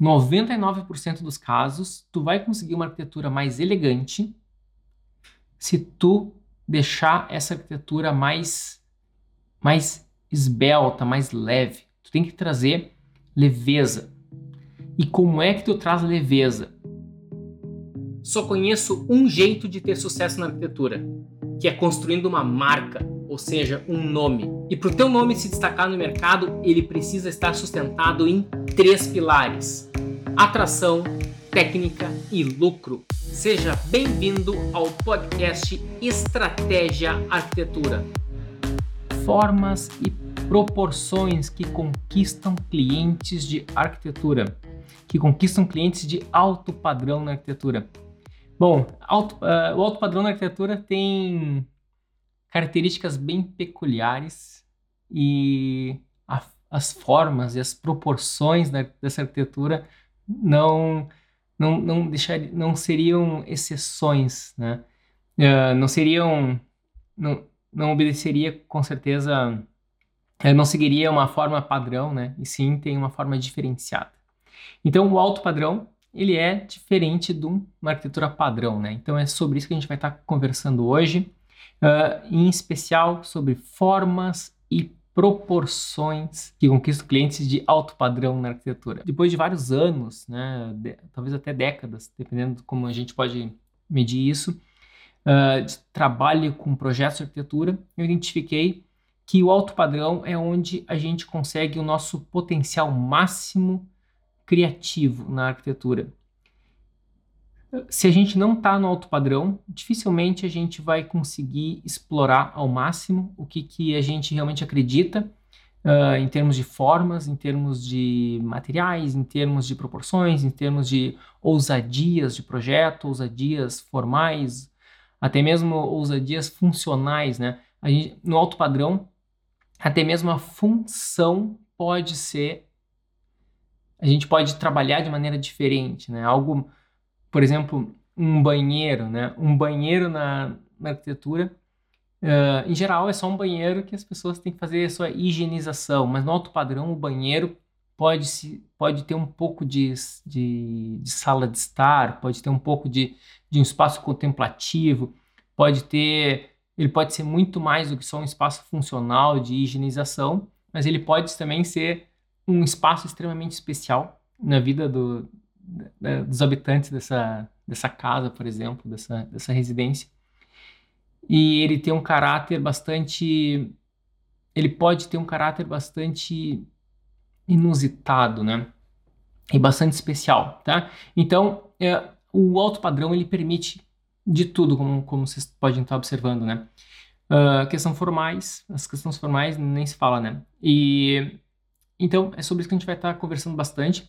99% dos casos, tu vai conseguir uma arquitetura mais elegante se tu deixar essa arquitetura mais mais esbelta, mais leve. Tu tem que trazer leveza. E como é que tu traz leveza? Só conheço um jeito de ter sucesso na arquitetura, que é construindo uma marca, ou seja, um nome. E para o teu nome se destacar no mercado, ele precisa estar sustentado em três pilares: atração, técnica e lucro. Seja bem-vindo ao podcast Estratégia Arquitetura. Formas e proporções que conquistam clientes de arquitetura, que conquistam clientes de alto padrão na arquitetura. Bom, alto, uh, o alto padrão na arquitetura tem características bem peculiares e a, as formas e as proporções da, dessa arquitetura não não não deixar, não seriam exceções, né? Uh, não seriam não, não obedeceria com certeza uh, não seguiria uma forma padrão, né? E sim tem uma forma diferenciada. Então o alto padrão ele é diferente de uma arquitetura padrão, né? Então é sobre isso que a gente vai estar conversando hoje uh, em especial sobre formas e proporções que conquistam clientes de alto padrão na arquitetura. Depois de vários anos, né, de, talvez até décadas, dependendo de como a gente pode medir isso, uh, de trabalho com projetos de arquitetura, eu identifiquei que o alto padrão é onde a gente consegue o nosso potencial máximo criativo na arquitetura se a gente não está no alto padrão, dificilmente a gente vai conseguir explorar ao máximo o que, que a gente realmente acredita uh, em termos de formas, em termos de materiais, em termos de proporções, em termos de ousadias de projeto, ousadias formais, até mesmo ousadias funcionais, né? Gente, no alto padrão, até mesmo a função pode ser, a gente pode trabalhar de maneira diferente, né? Algo por exemplo, um banheiro, né? Um banheiro na, na arquitetura, uh, em geral, é só um banheiro que as pessoas têm que fazer a sua higienização, mas no alto padrão, o banheiro pode, se, pode ter um pouco de, de, de sala de estar, pode ter um pouco de, de um espaço contemplativo, pode ter, ele pode ser muito mais do que só um espaço funcional de higienização, mas ele pode também ser um espaço extremamente especial na vida do, né, dos habitantes dessa, dessa casa, por exemplo, dessa, dessa residência. E ele tem um caráter bastante. Ele pode ter um caráter bastante inusitado, né? E bastante especial, tá? Então, é, o alto padrão ele permite de tudo, como, como vocês podem estar observando, né? Uh, questão formais, as questões formais nem se fala, né? E então é sobre isso que a gente vai estar conversando bastante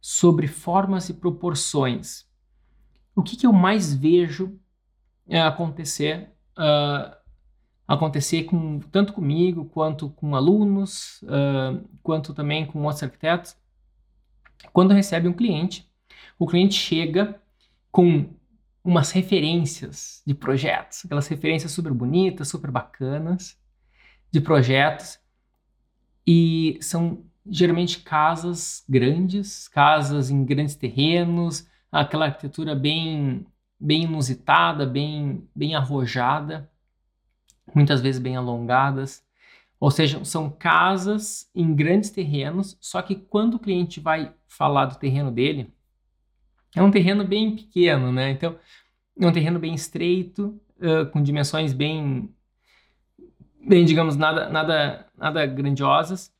sobre formas e proporções. O que, que eu mais vejo é, acontecer uh, acontecer com, tanto comigo quanto com alunos, uh, quanto também com outros arquitetos, quando recebe um cliente, o cliente chega com umas referências de projetos, aquelas referências super bonitas, super bacanas de projetos, e são geralmente casas grandes, casas em grandes terrenos, aquela arquitetura bem bem inusitada, bem bem arrojada, muitas vezes bem alongadas. Ou seja, são casas em grandes terrenos, só que quando o cliente vai falar do terreno dele, é um terreno bem pequeno, né? Então, é um terreno bem estreito, uh, com dimensões bem, bem, digamos, nada, nada, nada grandiosas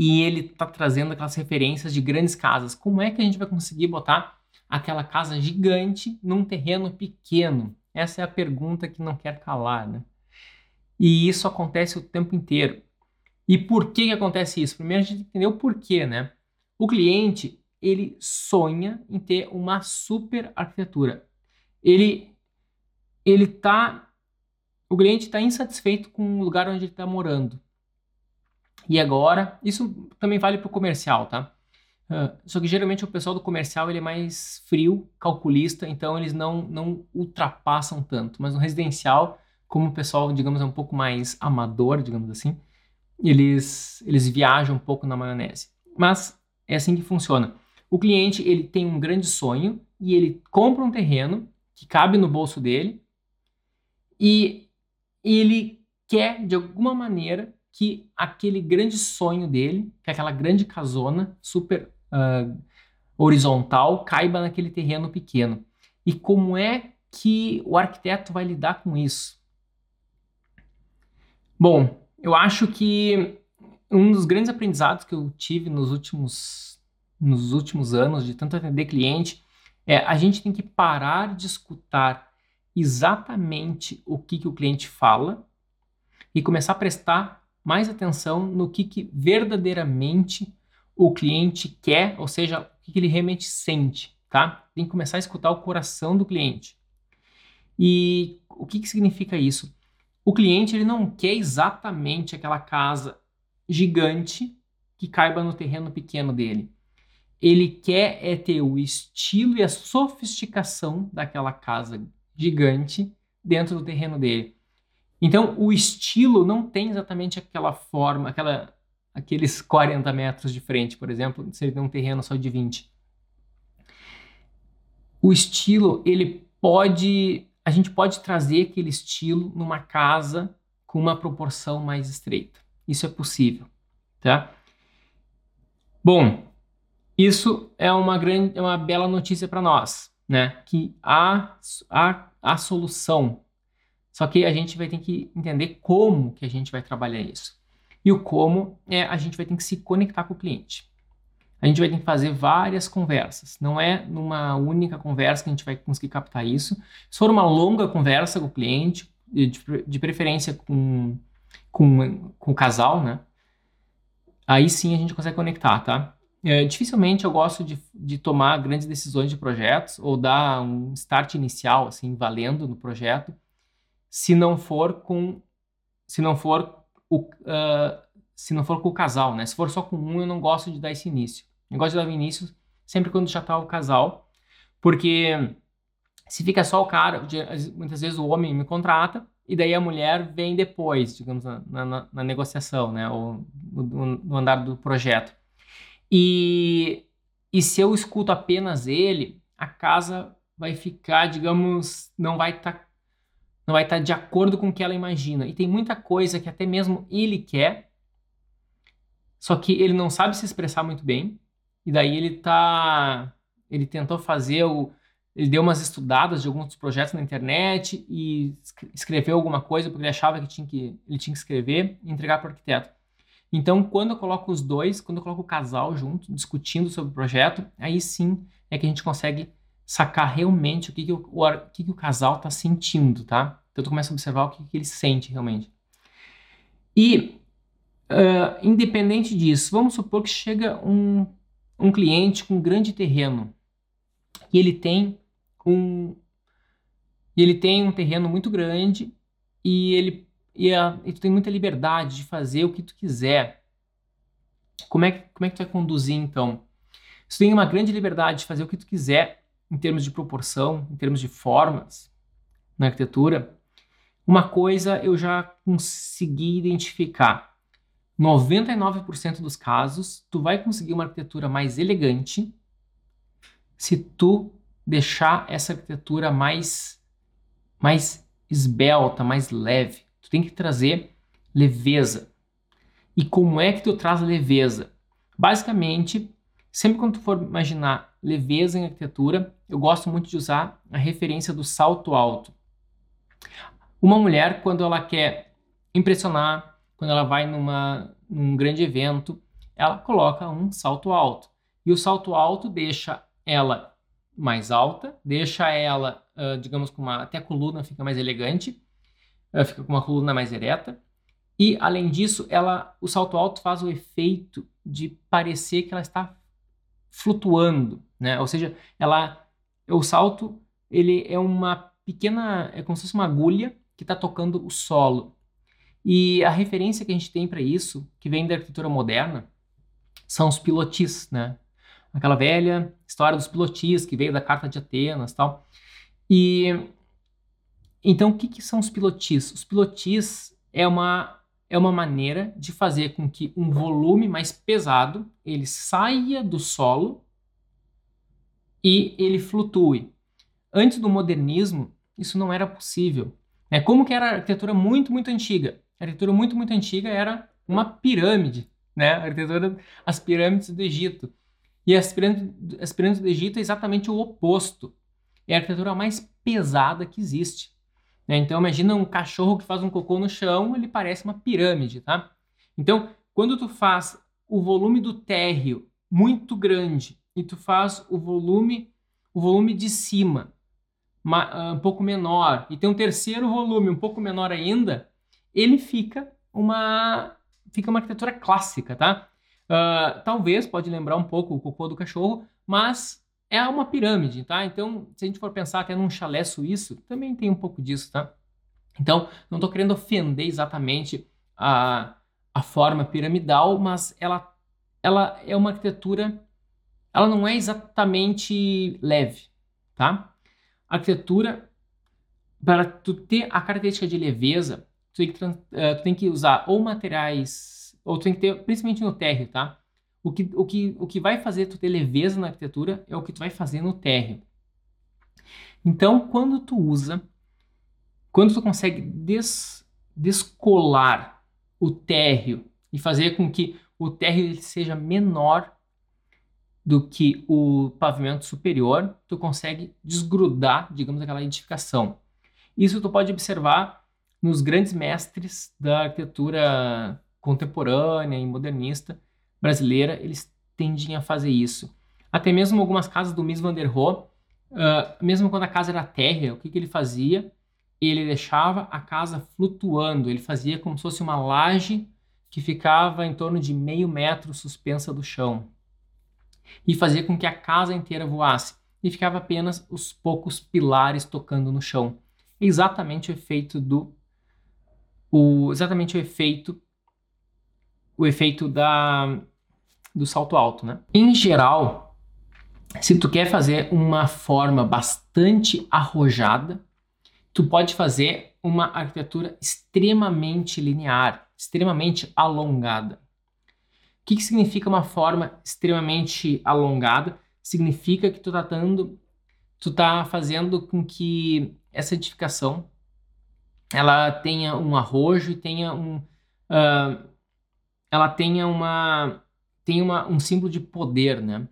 e ele está trazendo aquelas referências de grandes casas. Como é que a gente vai conseguir botar aquela casa gigante num terreno pequeno? Essa é a pergunta que não quer calar, né? E isso acontece o tempo inteiro. E por que, que acontece isso? Primeiro a gente entender o porquê, né? O cliente, ele sonha em ter uma super arquitetura. Ele ele tá o cliente está insatisfeito com o lugar onde ele está morando. E agora, isso também vale para o comercial, tá? Uh, só que geralmente o pessoal do comercial ele é mais frio, calculista, então eles não, não ultrapassam tanto. Mas no residencial, como o pessoal, digamos, é um pouco mais amador, digamos assim, eles, eles viajam um pouco na maionese. Mas é assim que funciona. O cliente ele tem um grande sonho e ele compra um terreno que cabe no bolso dele e ele quer de alguma maneira que aquele grande sonho dele, que aquela grande casona super uh, horizontal, caiba naquele terreno pequeno. E como é que o arquiteto vai lidar com isso? Bom, eu acho que um dos grandes aprendizados que eu tive nos últimos, nos últimos anos, de tanto atender cliente, é a gente tem que parar de escutar exatamente o que, que o cliente fala e começar a prestar mais atenção no que, que verdadeiramente o cliente quer, ou seja, o que, que ele realmente sente, tá? Tem que começar a escutar o coração do cliente. E o que, que significa isso? O cliente ele não quer exatamente aquela casa gigante que caiba no terreno pequeno dele. Ele quer é ter o estilo e a sofisticação daquela casa gigante dentro do terreno dele. Então, o estilo não tem exatamente aquela forma, aquela, aqueles 40 metros de frente, por exemplo, se ele tem um terreno só de 20. O estilo, ele pode, a gente pode trazer aquele estilo numa casa com uma proporção mais estreita. Isso é possível, tá? Bom, isso é uma grande, é uma bela notícia para nós, né? Que há, há a solução. Só que a gente vai ter que entender como que a gente vai trabalhar isso. E o como é a gente vai ter que se conectar com o cliente. A gente vai ter que fazer várias conversas. Não é numa única conversa que a gente vai conseguir captar isso. Se for uma longa conversa com o cliente, de, preferência com, com, com o casal, né? Aí sim a gente consegue conectar, tá? É, dificilmente eu gosto de, de tomar grandes decisões de projetos ou dar um start inicial, assim, valendo no projeto, se não for com, se não for o, uh, se não for com o casal, né? Se for só com um, eu não gosto de dar esse início. Eu gosto de dar o início sempre quando já está o casal, porque se fica só o cara, muitas vezes o homem me contrata e daí a mulher vem depois, digamos, na, na, na negociação, né? Ou no, no andar do projeto. E, e se eu escuto apenas ele, a casa vai ficar, digamos, não vai estar tá, não vai estar de acordo com o que ela imagina. E tem muita coisa que até mesmo ele quer, só que ele não sabe se expressar muito bem. E daí ele tá ele tentou fazer o ele deu umas estudadas de alguns projetos na internet e escreveu alguma coisa porque ele achava que tinha que ele tinha que escrever e entregar para o arquiteto. Então, quando eu coloco os dois, quando eu coloco o casal junto, discutindo sobre o projeto, aí sim é que a gente consegue sacar realmente o que, que, o, o, que, que o casal está sentindo, tá? Então, tu começa a observar o que, que ele sente realmente. E, uh, independente disso, vamos supor que chega um, um cliente com um grande terreno e ele tem um ele tem um terreno muito grande e ele e, a, e tu tem muita liberdade de fazer o que tu quiser. Como é, como é que tu vai conduzir então? Se tu tem uma grande liberdade de fazer o que tu quiser em termos de proporção, em termos de formas na arquitetura, uma coisa eu já consegui identificar. 99% dos casos, tu vai conseguir uma arquitetura mais elegante se tu deixar essa arquitetura mais mais esbelta, mais leve. Tu tem que trazer leveza. E como é que tu traz leveza? Basicamente, sempre quando tu for imaginar leveza em arquitetura, eu gosto muito de usar a referência do salto alto. Uma mulher, quando ela quer impressionar, quando ela vai numa, num grande evento, ela coloca um salto alto. E o salto alto deixa ela mais alta, deixa ela, uh, digamos, com uma até a coluna fica mais elegante fica com uma coluna mais ereta. E, além disso, ela, o salto alto faz o efeito de parecer que ela está flutuando, né? Ou seja, ela, o salto, ele é uma pequena, é como se fosse uma agulha que está tocando o solo. E a referência que a gente tem para isso, que vem da arquitetura moderna, são os pilotis, né? Aquela velha história dos pilotis que veio da Carta de Atenas, tal. E então, o que, que são os pilotis? Os pilotis é uma, é uma maneira de fazer com que um volume mais pesado ele saia do solo e ele flutue. Antes do modernismo, isso não era possível. Né? Como que era a arquitetura muito, muito antiga? A arquitetura muito, muito antiga era uma pirâmide, né? A arquitetura, as pirâmides do Egito. E as pirâmides, as pirâmides do Egito é exatamente o oposto. É a arquitetura mais pesada que existe. Né? Então imagina um cachorro que faz um cocô no chão, ele parece uma pirâmide, tá? Então, quando tu faz o volume do térreo muito grande e tu faz o volume o volume de cima ah, um pouco menor e tem um terceiro volume um pouco menor ainda, ele fica uma fica uma arquitetura clássica, tá? Uh, talvez pode lembrar um pouco o cocô do cachorro, mas é uma pirâmide, tá? Então, se a gente for pensar até num chalé suíço, também tem um pouco disso, tá? Então, não estou querendo ofender exatamente a, a forma piramidal, mas ela, ela é uma arquitetura, ela não é exatamente leve, tá? A arquitetura, para tu ter a característica de leveza, tu tem que, uh, tu tem que usar ou materiais, ou tu tem que ter, principalmente no térreo, tá? O que, o, que, o que vai fazer tu ter leveza na arquitetura é o que tu vai fazer no térreo. Então, quando tu usa, quando tu consegue des, descolar o térreo e fazer com que o térreo seja menor do que o pavimento superior, tu consegue desgrudar, digamos, aquela edificação. Isso tu pode observar nos grandes mestres da arquitetura contemporânea e modernista, brasileira, eles tendem a fazer isso. Até mesmo algumas casas do Mies van der Rohe, uh, mesmo quando a casa era térrea, o que, que ele fazia? Ele deixava a casa flutuando, ele fazia como se fosse uma laje que ficava em torno de meio metro suspensa do chão. E fazia com que a casa inteira voasse. E ficava apenas os poucos pilares tocando no chão. Exatamente o efeito do. O, exatamente o efeito o efeito da, do salto alto, né? Em geral, se tu quer fazer uma forma bastante arrojada, tu pode fazer uma arquitetura extremamente linear, extremamente alongada. O que, que significa uma forma extremamente alongada? Significa que tu tá dando, tu tá fazendo com que essa edificação ela tenha um arrojo e tenha um uh, ela tenha uma tem uma, um símbolo de poder, né?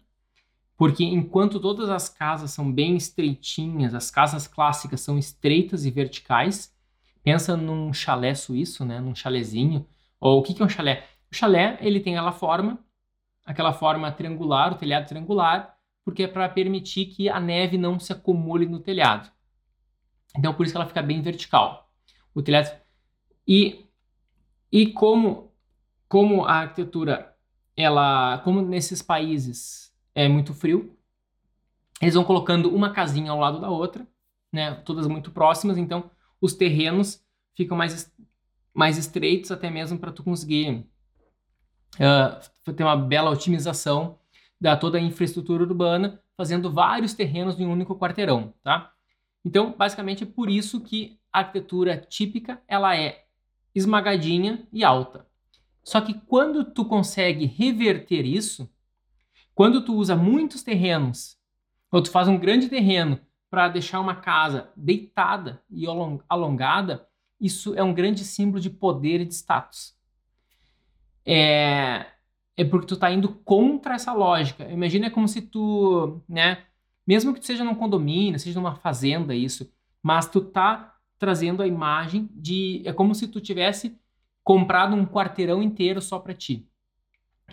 Porque enquanto todas as casas são bem estreitinhas, as casas clássicas são estreitas e verticais, pensa num chalé suíço, né? Num chalezinho. Ou o que, que é um chalé? O chalé ele tem aquela forma, aquela forma triangular, o telhado triangular, porque é para permitir que a neve não se acumule no telhado. Então por isso que ela fica bem vertical. O telhado e e como como a arquitetura, ela, como nesses países é muito frio, eles vão colocando uma casinha ao lado da outra, né, todas muito próximas, então os terrenos ficam mais, mais estreitos até mesmo para tu conseguir uh, ter uma bela otimização da toda a infraestrutura urbana, fazendo vários terrenos em um único quarteirão, tá? Então, basicamente é por isso que a arquitetura típica ela é esmagadinha e alta. Só que quando tu consegue reverter isso, quando tu usa muitos terrenos, ou tu faz um grande terreno para deixar uma casa deitada e alongada, isso é um grande símbolo de poder e de status. É, é porque tu está indo contra essa lógica. Imagina como se tu, né, mesmo que tu seja num condomínio, seja numa fazenda isso, mas tu tá trazendo a imagem de é como se tu tivesse comprado um quarteirão inteiro só para ti.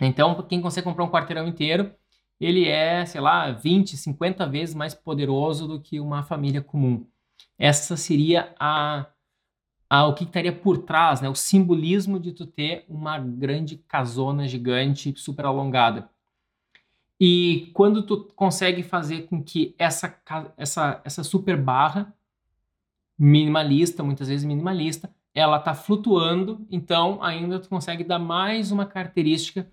Então, quem consegue comprar um quarteirão inteiro, ele é, sei lá, 20, 50 vezes mais poderoso do que uma família comum. Essa seria a, a o que estaria por trás, né? O simbolismo de tu ter uma grande casona gigante, super alongada. E quando tu consegue fazer com que essa, essa, essa super barra minimalista, muitas vezes minimalista, ela está flutuando, então ainda tu consegue dar mais uma característica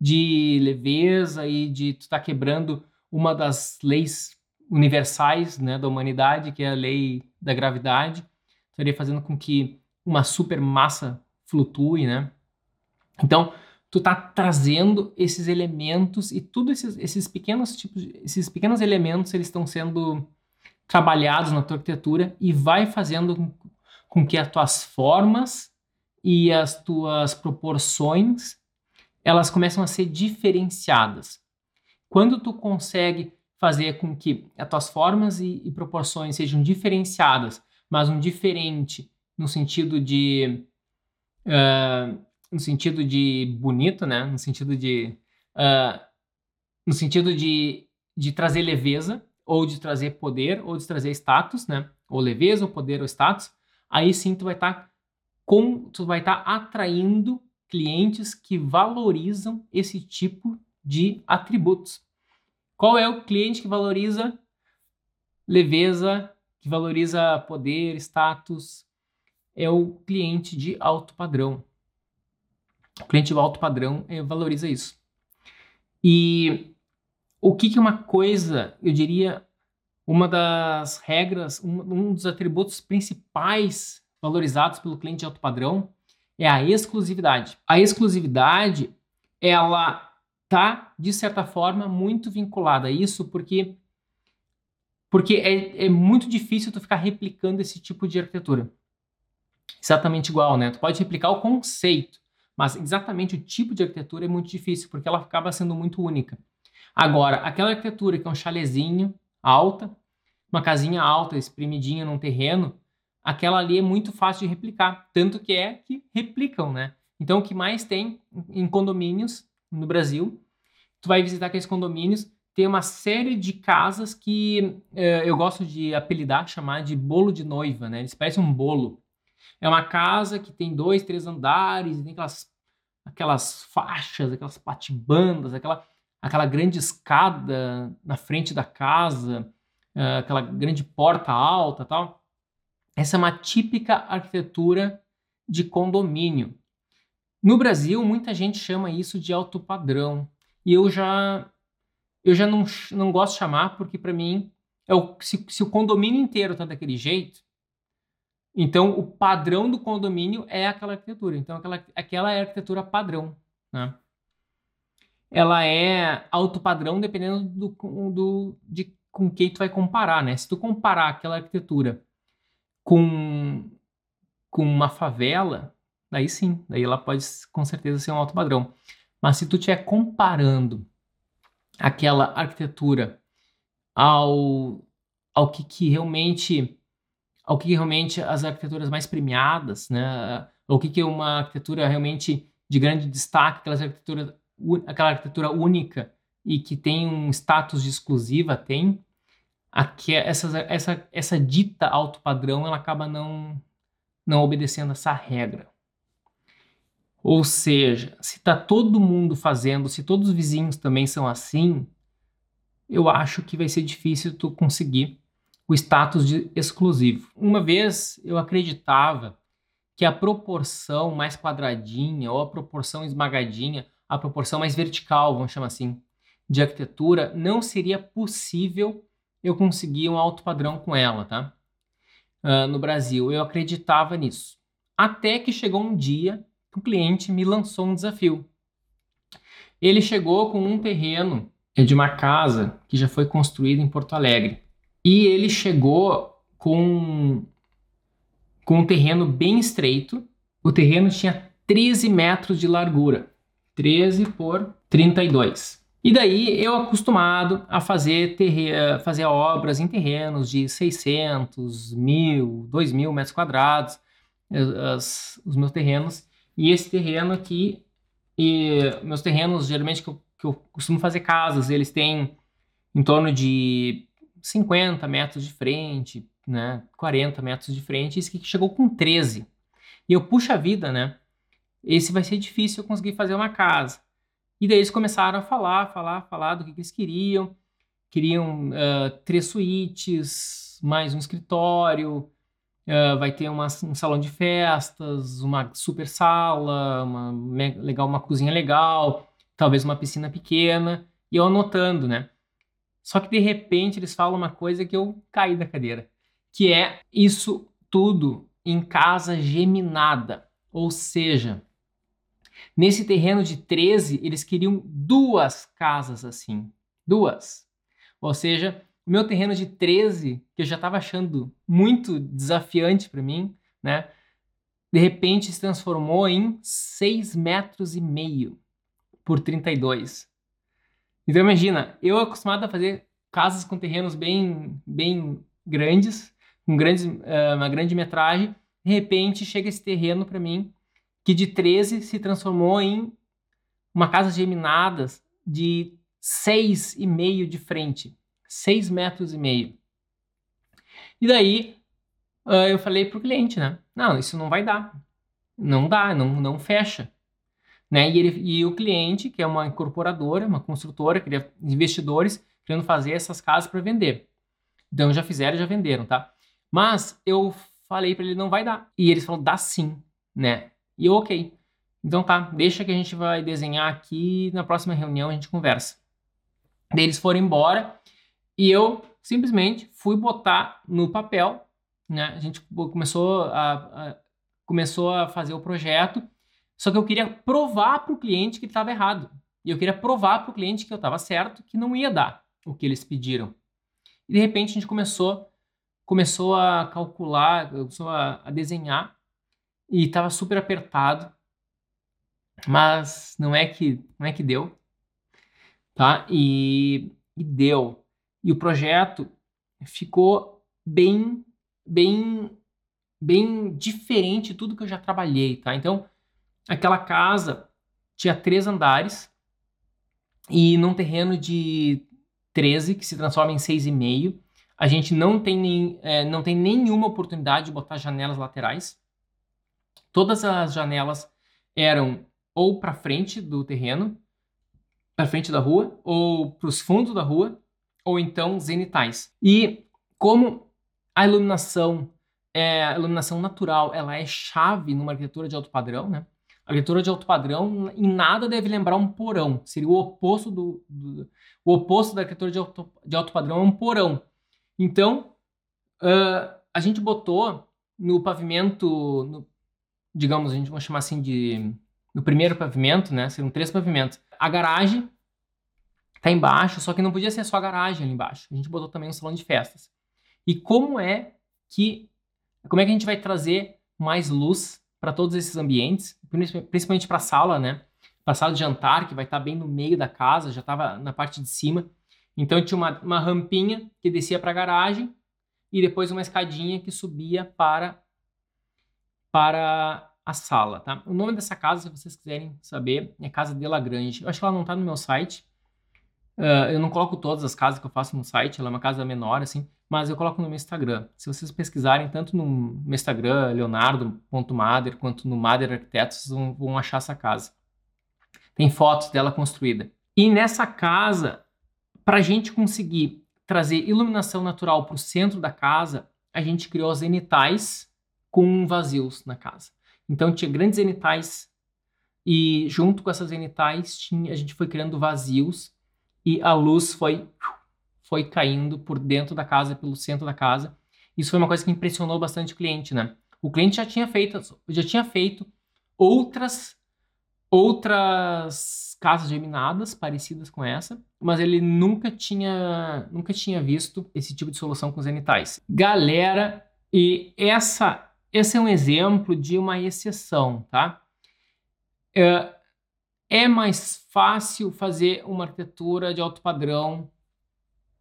de leveza e de tu estar tá quebrando uma das leis universais né, da humanidade, que é a lei da gravidade. Estaria fazendo com que uma super massa flutue, né? Então, tu tá trazendo esses elementos e tudo esses, esses pequenos tipos, esses pequenos elementos, eles estão sendo trabalhados na tua arquitetura e vai fazendo com, com que as tuas formas e as tuas proporções elas começam a ser diferenciadas. Quando tu consegue fazer com que as tuas formas e, e proporções sejam diferenciadas, mas um diferente no sentido de uh, no sentido de bonito, né? No sentido de uh, no sentido de, de trazer leveza ou de trazer poder ou de trazer status, né? Ou leveza, ou poder ou status. Aí sim tu vai estar tá com tu vai estar tá atraindo clientes que valorizam esse tipo de atributos. Qual é o cliente que valoriza leveza, que valoriza poder, status? É o cliente de alto padrão. O cliente de alto padrão é, valoriza isso. E o que, que uma coisa, eu diria, uma das regras, um, um dos atributos principais valorizados pelo cliente de alto padrão é a exclusividade. A exclusividade, ela tá de certa forma muito vinculada a isso, porque porque é, é muito difícil tu ficar replicando esse tipo de arquitetura. Exatamente igual, né? Tu pode replicar o conceito, mas exatamente o tipo de arquitetura é muito difícil, porque ela acaba sendo muito única. Agora, aquela arquitetura que é um chalezinho alta, uma casinha alta, espremidinha num terreno, aquela ali é muito fácil de replicar, tanto que é que replicam, né? Então, o que mais tem em condomínios no Brasil, tu vai visitar aqueles condomínios, tem uma série de casas que eh, eu gosto de apelidar, chamar de bolo de noiva, né? Eles parecem um bolo. É uma casa que tem dois, três andares, tem aquelas, aquelas faixas, aquelas patibandas, aquela, aquela grande escada na frente da casa, uh, aquela grande porta alta tal. Essa é uma típica arquitetura de condomínio. No Brasil, muita gente chama isso de alto padrão. E eu já eu já não, não gosto de chamar, porque para mim, é o, se, se o condomínio inteiro está daquele jeito, então o padrão do condomínio é aquela arquitetura. Então aquela, aquela é a arquitetura padrão. Né? Ela é alto padrão dependendo do, do, de com quem tu vai comparar. Né? Se tu comparar aquela arquitetura com, com uma favela, daí sim, daí ela pode com certeza ser um alto padrão. Mas se tu estiver comparando aquela arquitetura ao, ao que, que realmente ao que realmente as arquiteturas mais premiadas, né, o que, que é uma arquitetura realmente de grande destaque, aquela arquitetura, aquela arquitetura única e que tem um status de exclusiva, tem, aqui, essa, essa, essa dita alto padrão ela acaba não, não obedecendo essa regra. Ou seja, se está todo mundo fazendo, se todos os vizinhos também são assim, eu acho que vai ser difícil tu conseguir o status de exclusivo. Uma vez eu acreditava que a proporção mais quadradinha ou a proporção esmagadinha, a proporção mais vertical, vamos chamar assim, de arquitetura, não seria possível eu conseguir um alto padrão com ela, tá? Uh, no Brasil, eu acreditava nisso. Até que chegou um dia o cliente me lançou um desafio. Ele chegou com um terreno de uma casa que já foi construída em Porto Alegre. E ele chegou com, com um terreno bem estreito. O terreno tinha 13 metros de largura. 13 por 32. E daí eu acostumado a fazer, fazer obras em terrenos de 600, 1000, 2000 metros quadrados, as, os meus terrenos. E esse terreno aqui, e meus terrenos, geralmente que eu, que eu costumo fazer casas, eles têm em torno de 50 metros de frente, né, 40 metros de frente, esse aqui chegou com 13. E eu, puxa vida, né? Esse vai ser difícil eu conseguir fazer uma casa. E daí eles começaram a falar, falar, falar do que, que eles queriam. Queriam uh, três suítes, mais um escritório, uh, vai ter uma, um salão de festas, uma super sala, uma legal, uma cozinha legal, talvez uma piscina pequena. E eu anotando, né? Só que de repente eles falam uma coisa que eu caí da cadeira, que é isso tudo em casa geminada. Ou seja, nesse terreno de 13, eles queriam duas casas assim. Duas. Ou seja, o meu terreno de 13, que eu já estava achando muito desafiante para mim, né? De repente se transformou em 6 metros e meio por 32. Então imagina, eu acostumado a fazer casas com terrenos bem, bem grandes, com grandes, uh, uma grande metragem, de repente chega esse terreno para mim que de 13 se transformou em uma casa geminada de 6,5 de frente. 6 metros e meio. E daí uh, eu falei pro cliente, né? Não, isso não vai dar. Não dá, não, não fecha. Né? E, ele, e o cliente, que é uma incorporadora, uma construtora, queria investidores, querendo fazer essas casas para vender. Então já fizeram, já venderam, tá? Mas eu falei para ele não vai dar. E eles falaram, dá sim, né? E eu, ok. Então tá, deixa que a gente vai desenhar aqui, na próxima reunião a gente conversa. Daí eles foram embora e eu simplesmente fui botar no papel, né? A gente começou a, a começou a fazer o projeto, só que eu queria provar para o cliente que estava errado. E eu queria provar para o cliente que eu estava certo, que não ia dar o que eles pediram. E de repente a gente começou começou a calcular, começou a, a desenhar e estava super apertado, mas não é que não é que deu, tá? E, e deu. E o projeto ficou bem, bem, bem diferente de tudo que eu já trabalhei, tá? Então, aquela casa tinha três andares e num terreno de 13, que se transforma em 6,5, a gente não tem, nem, é, não tem nenhuma oportunidade de botar janelas laterais. Todas as janelas eram ou para frente do terreno, para frente da rua, ou para os fundos da rua, ou então zenitais. E como a iluminação é a iluminação natural, ela é chave numa arquitetura de alto padrão, né? A arquitetura de alto padrão em nada deve lembrar um porão. Seria o oposto do, do o oposto da arquitetura de alto, de alto padrão é um porão. Então uh, a gente botou no pavimento, no, digamos, a gente vai chamar assim de no primeiro pavimento, né? Seriam três pavimentos. A garagem tá embaixo, só que não podia ser só a garagem ali embaixo. A gente botou também um salão de festas. E como é que como é que a gente vai trazer mais luz para todos esses ambientes, principalmente para a sala, né? Para a sala de jantar, que vai estar tá bem no meio da casa, já estava na parte de cima. Então tinha uma, uma rampinha que descia para a garagem e depois uma escadinha que subia para para a sala, tá? O nome dessa casa, se vocês quiserem saber, é Casa de Lagrange. Eu acho que ela não está no meu site, Uh, eu não coloco todas as casas que eu faço no site, ela é uma casa menor, assim, mas eu coloco no meu Instagram. Se vocês pesquisarem tanto no meu Instagram, leonardo.mader, quanto no Mader Arquitetos, vão, vão achar essa casa. Tem fotos dela construída. E nessa casa, para a gente conseguir trazer iluminação natural para o centro da casa, a gente criou zenitais com vazios na casa. Então tinha grandes zenitais e junto com essas zenitais tinha, a gente foi criando vazios e a luz foi foi caindo por dentro da casa, pelo centro da casa. Isso foi uma coisa que impressionou bastante o cliente, né? O cliente já tinha feito, já tinha feito outras outras casas geminadas parecidas com essa, mas ele nunca tinha nunca tinha visto esse tipo de solução com zenitais. Galera, e essa esse é um exemplo de uma exceção, tá? É, é mais fácil fazer uma arquitetura de alto padrão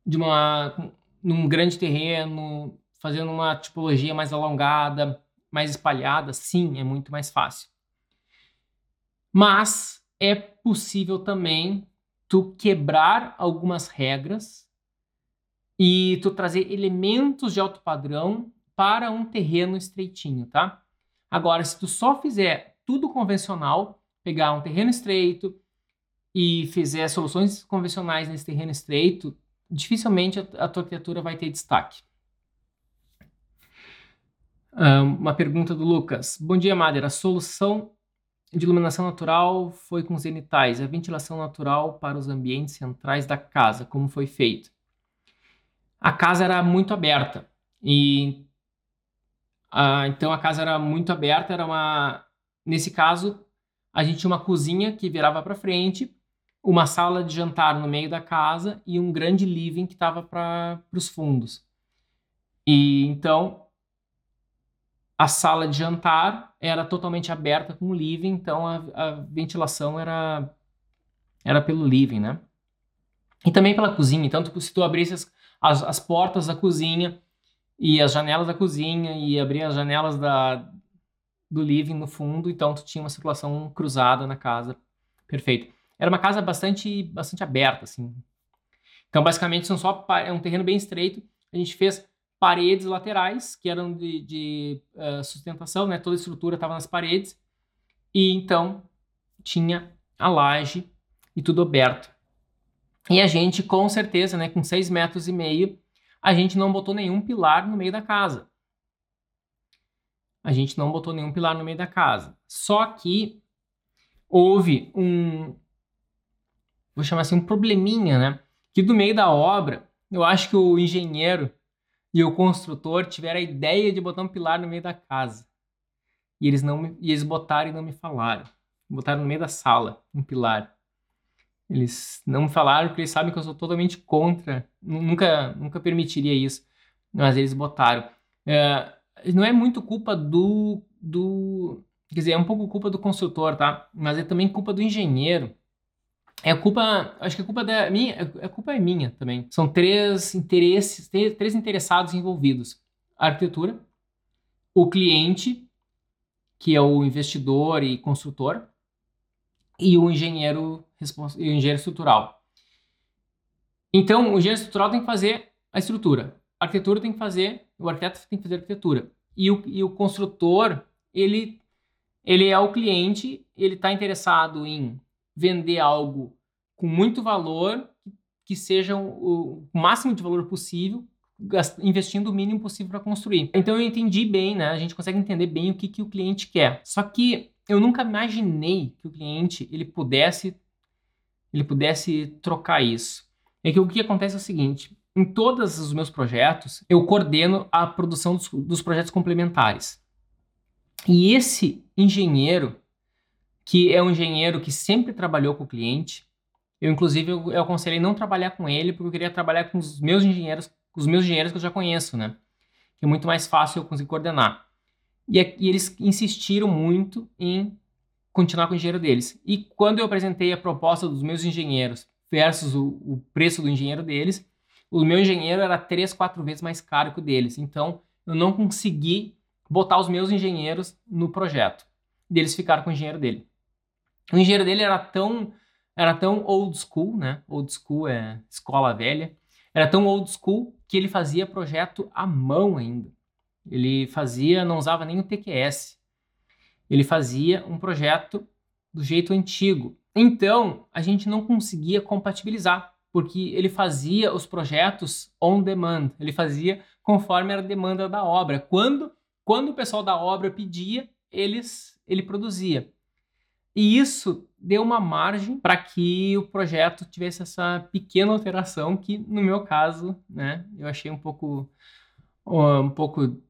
de uma num grande terreno, fazendo uma tipologia mais alongada, mais espalhada, sim, é muito mais fácil. Mas é possível também tu quebrar algumas regras e tu trazer elementos de alto padrão para um terreno estreitinho, tá? Agora, se tu só fizer tudo convencional, pegar um terreno estreito e fizer soluções convencionais nesse terreno estreito, dificilmente a, tua criatura vai ter destaque. uma pergunta do Lucas. Bom dia, Mader. A solução de iluminação natural foi com zenitais. A ventilação natural para os ambientes centrais da casa, como foi feito? A casa era muito aberta e então a casa era muito aberta, era uma nesse caso, a gente tinha uma cozinha que virava para frente, uma sala de jantar no meio da casa e um grande living que estava para os fundos. E então a sala de jantar era totalmente aberta com o living, então a, a ventilação era era pelo living, né? E também pela cozinha. Então, se tu abrisse as, as, as portas da cozinha e as janelas da cozinha e abrir as janelas da, do living no fundo, então tu tinha uma circulação cruzada na casa. Perfeito. Era uma casa bastante, bastante aberta, assim. Então, basicamente, são só é um terreno bem estreito. A gente fez paredes laterais, que eram de, de uh, sustentação, né? Toda a estrutura estava nas paredes. E então tinha a laje e tudo aberto. E a gente, com certeza, né, com 6 metros e meio, a gente não botou nenhum pilar no meio da casa. A gente não botou nenhum pilar no meio da casa. Só que houve um, vou chamar assim, um probleminha, né? Que do meio da obra, eu acho que o engenheiro e o construtor tiveram a ideia de botar um pilar no meio da casa. E eles não me, e eles botaram e não me falaram. Botaram no meio da sala um pilar. Eles não me falaram porque eles sabem que eu sou totalmente contra, nunca, nunca permitiria isso, mas eles botaram. É, não é muito culpa do, do. Quer dizer, é um pouco culpa do construtor, tá? Mas é também culpa do engenheiro. É culpa, acho que a culpa da minha, a culpa é minha também. São três interesses, três interessados envolvidos: a arquitetura, o cliente, que é o investidor e construtor, e o engenheiro, o engenheiro estrutural. Então, o engenheiro estrutural tem que fazer a estrutura, arquitetura tem que fazer, o arquiteto tem que fazer arquitetura. E o, e o construtor, ele, ele é o cliente, ele está interessado em vender algo com muito valor, que seja o, o máximo de valor possível, investindo o mínimo possível para construir. Então eu entendi bem, né? A gente consegue entender bem o que, que o cliente quer. Só que eu nunca imaginei que o cliente ele pudesse ele pudesse trocar isso. É que o que acontece é o seguinte: em todos os meus projetos, eu coordeno a produção dos, dos projetos complementares. E esse engenheiro, que é um engenheiro que sempre trabalhou com o cliente, eu inclusive eu, eu aconselhei não trabalhar com ele porque eu queria trabalhar com os meus engenheiros, com os meus engenheiros que eu já conheço, né? Que é muito mais fácil eu conseguir coordenar. E, e eles insistiram muito em continuar com o engenheiro deles. E quando eu apresentei a proposta dos meus engenheiros versus o, o preço do engenheiro deles, o meu engenheiro era três, quatro vezes mais caro que o deles. Então, eu não consegui botar os meus engenheiros no projeto. E eles ficaram com o engenheiro dele. O engenheiro dele era tão era tão old school, né? Old school é escola velha. Era tão old school que ele fazia projeto à mão ainda. Ele fazia, não usava nem o TQS. Ele fazia um projeto do jeito antigo. Então, a gente não conseguia compatibilizar, porque ele fazia os projetos on demand. Ele fazia conforme era a demanda da obra. Quando, quando o pessoal da obra pedia, eles, ele produzia. E isso deu uma margem para que o projeto tivesse essa pequena alteração que, no meu caso, né, eu achei um pouco um pouco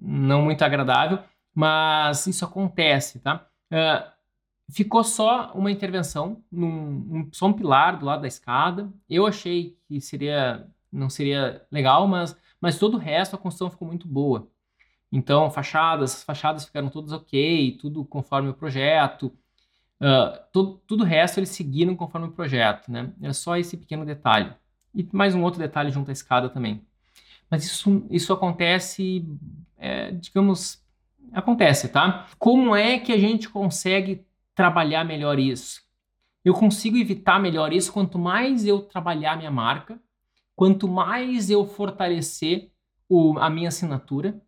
não muito agradável, mas isso acontece, tá? Uh, ficou só uma intervenção, num, um, só um pilar do lado da escada. Eu achei que seria não seria legal, mas, mas todo o resto a construção ficou muito boa. Então, fachadas, as fachadas ficaram todas ok, tudo conforme o projeto. Uh, tudo, tudo o resto eles seguiram conforme o projeto, né? Era só esse pequeno detalhe. E mais um outro detalhe junto à escada também. Mas isso, isso acontece, é, digamos, acontece, tá? Como é que a gente consegue trabalhar melhor isso? Eu consigo evitar melhor isso quanto mais eu trabalhar minha marca, quanto mais eu fortalecer o, a minha assinatura.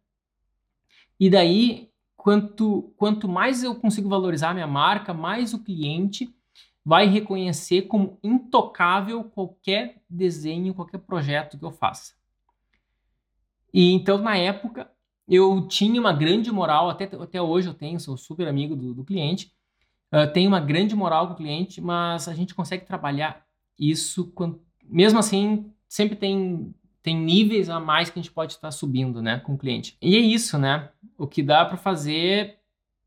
E daí, quanto, quanto mais eu consigo valorizar a minha marca, mais o cliente vai reconhecer como intocável qualquer desenho, qualquer projeto que eu faça. E então, na época, eu tinha uma grande moral, até, até hoje eu tenho, sou super amigo do, do cliente, uh, tenho uma grande moral com o cliente, mas a gente consegue trabalhar isso, mesmo assim, sempre tem, tem níveis a mais que a gente pode estar subindo né, com o cliente. E é isso, né? O que dá para fazer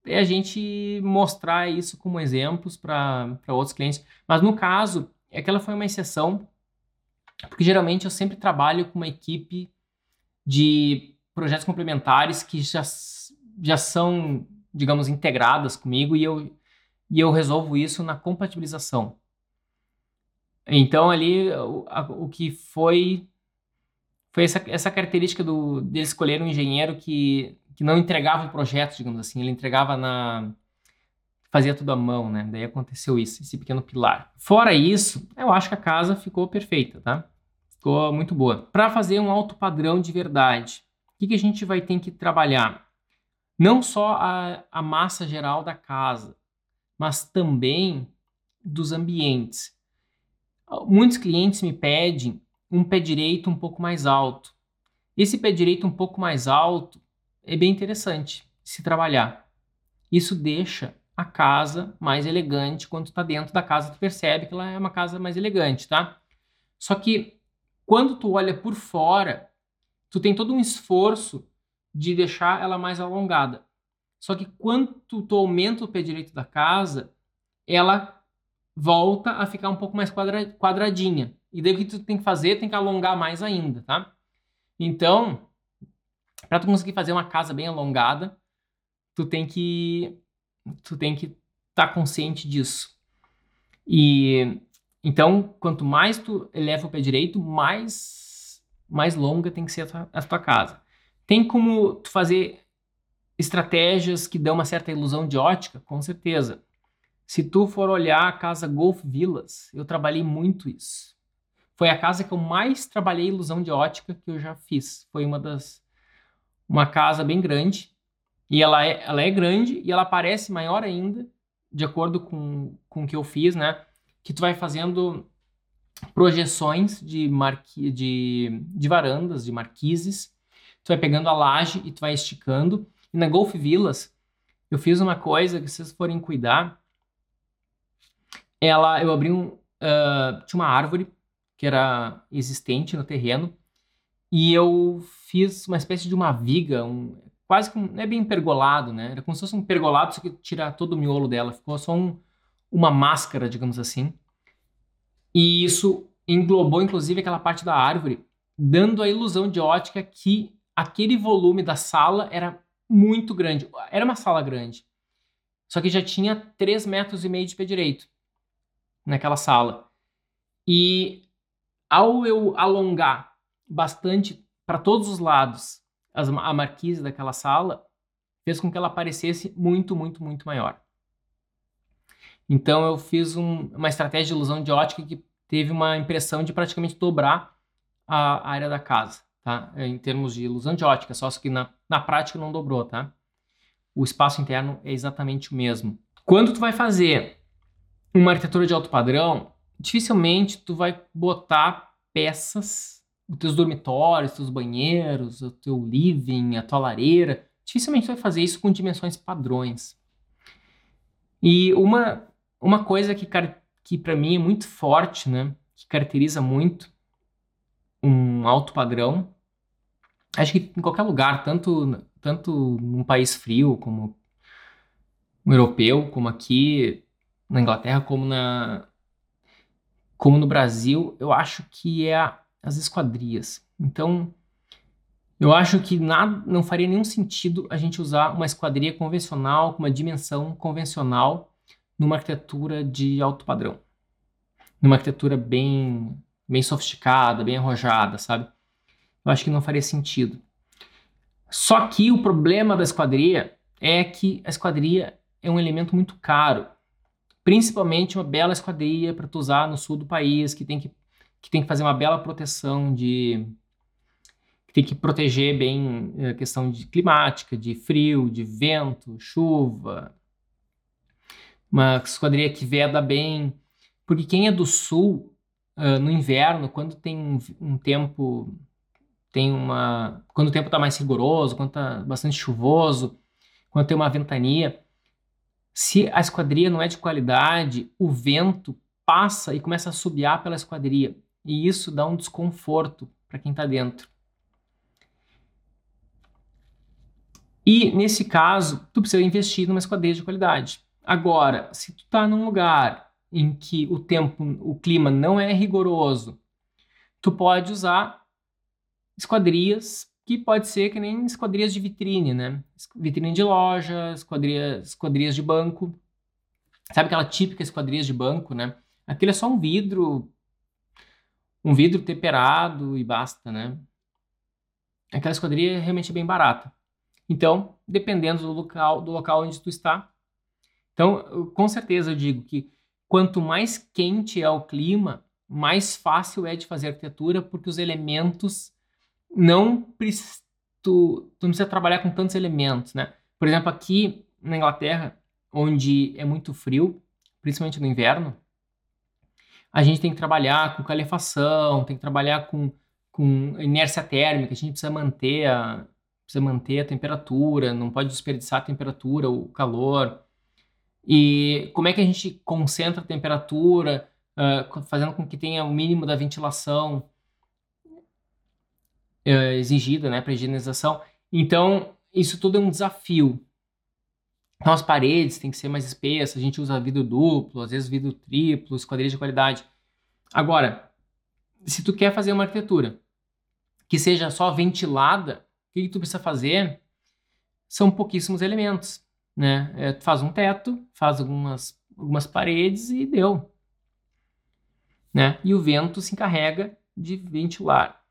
é a gente mostrar isso como exemplos para outros clientes. Mas no caso, aquela foi uma exceção, porque geralmente eu sempre trabalho com uma equipe de projetos complementares que já, já são, digamos, integradas comigo e eu, e eu resolvo isso na compatibilização. Então ali o, a, o que foi foi essa, essa característica do, dele escolher um engenheiro que, que não entregava o projeto, digamos assim, ele entregava na. fazia tudo à mão, né? Daí aconteceu isso, esse pequeno pilar. Fora isso, eu acho que a casa ficou perfeita, tá? Ficou muito boa. Para fazer um alto padrão de verdade, o que, que a gente vai ter que trabalhar? Não só a, a massa geral da casa, mas também dos ambientes. Muitos clientes me pedem um pé direito um pouco mais alto. Esse pé direito um pouco mais alto é bem interessante se trabalhar. Isso deixa a casa mais elegante quando está dentro da casa, tu percebe que ela é uma casa mais elegante, tá? Só que quando tu olha por fora, tu tem todo um esforço de deixar ela mais alongada. Só que quando tu aumenta o pé direito da casa, ela volta a ficar um pouco mais quadra, quadradinha. E daí o que tu tem que fazer? Tem que alongar mais ainda, tá? Então, para tu conseguir fazer uma casa bem alongada, tu tem que tu tem que estar tá consciente disso. E então, quanto mais tu eleva o pé direito, mais mais longa tem que ser a tua, a tua casa. Tem como tu fazer estratégias que dão uma certa ilusão de ótica? Com certeza. Se tu for olhar a casa Golf Villas, eu trabalhei muito isso. Foi a casa que eu mais trabalhei ilusão de ótica que eu já fiz. Foi uma das uma casa bem grande e ela é, ela é grande e ela parece maior ainda, de acordo com, com o que eu fiz, né? Que tu vai fazendo projeções de, marqui, de, de varandas, de marquises. Tu vai pegando a laje e tu vai esticando. E na Golf Villas, eu fiz uma coisa que vocês forem cuidar. Ela, eu abri um, uh, tinha uma árvore que era existente no terreno, e eu fiz uma espécie de uma viga, um, quase que um, não é bem pergolado, né? Era como se fosse um pergolado, só que tirar todo o miolo dela, ficou só um, uma máscara, digamos assim. E isso englobou inclusive aquela parte da árvore, dando a ilusão de ótica que aquele volume da sala era muito grande. Era uma sala grande. Só que já tinha 3 metros e meio de pé direito naquela sala. E ao eu alongar bastante para todos os lados as, a marquise daquela sala, fez com que ela parecesse muito, muito, muito maior. Então eu fiz um, uma estratégia de ilusão de ótica que teve uma impressão de praticamente dobrar a área da casa, tá? Em termos de ilusão de ótica, só que na, na prática não dobrou, tá? O espaço interno é exatamente o mesmo. Quando tu vai fazer uma arquitetura de alto padrão, dificilmente tu vai botar peças, os teus dormitórios, os teus banheiros, o teu living, a tua lareira, dificilmente tu vai fazer isso com dimensões padrões. E uma, uma coisa que, que para mim é muito forte, né, que caracteriza muito um alto padrão, acho que em qualquer lugar, tanto, tanto num país frio como um europeu, como aqui na Inglaterra, como na, como no Brasil, eu acho que é a, as esquadrias. Então, eu acho que nada, não faria nenhum sentido a gente usar uma esquadria convencional, com uma dimensão convencional, numa arquitetura de alto padrão. Numa arquitetura bem, bem sofisticada, bem arrojada, sabe? Eu acho que não faria sentido. Só que o problema da esquadria é que a esquadria é um elemento muito caro principalmente uma bela esquadria para tu usar no sul do país, que tem que, que tem que fazer uma bela proteção de que tem que proteger bem a questão de climática, de frio, de vento, chuva. Uma esquadria que veda bem, porque quem é do sul uh, no inverno, quando tem um, um tempo tem uma quando o tempo está mais rigoroso, quando está bastante chuvoso, quando tem uma ventania, se a esquadria não é de qualidade, o vento passa e começa a assobiar pela esquadria. E isso dá um desconforto para quem está dentro. E nesse caso, tu precisa investir numa esquadria de qualidade. Agora, se tu está num lugar em que o tempo, o clima não é rigoroso, tu pode usar esquadrias que pode ser que nem esquadrias de vitrine, né? Vitrine de loja, esquadrias, esquadrias de banco. Sabe aquela típica esquadrias de banco, né? Aquilo é só um vidro, um vidro temperado e basta, né? Aquela esquadria é realmente bem barata. Então, dependendo do local, do local onde tu está. Então, com certeza eu digo que quanto mais quente é o clima, mais fácil é de fazer arquitetura, porque os elementos não tu, tu não precisa trabalhar com tantos elementos, né? Por exemplo, aqui na Inglaterra, onde é muito frio, principalmente no inverno, a gente tem que trabalhar com calefação, tem que trabalhar com, com inércia térmica, a gente precisa manter a, precisa manter a temperatura, não pode desperdiçar a temperatura, o calor. E como é que a gente concentra a temperatura, uh, fazendo com que tenha o mínimo da ventilação uh, exigida né, para higienização. Então, isso tudo é um desafio. Então, as paredes têm que ser mais espessas, a gente usa vidro duplo, às vezes vidro triplo, esquadrilha de qualidade. Agora, se tu quer fazer uma arquitetura que seja só ventilada, o que, que tu precisa fazer? São pouquíssimos elementos, né? É, tu faz um teto, faz algumas, algumas paredes e deu, né? E o vento se encarrega de ventilar.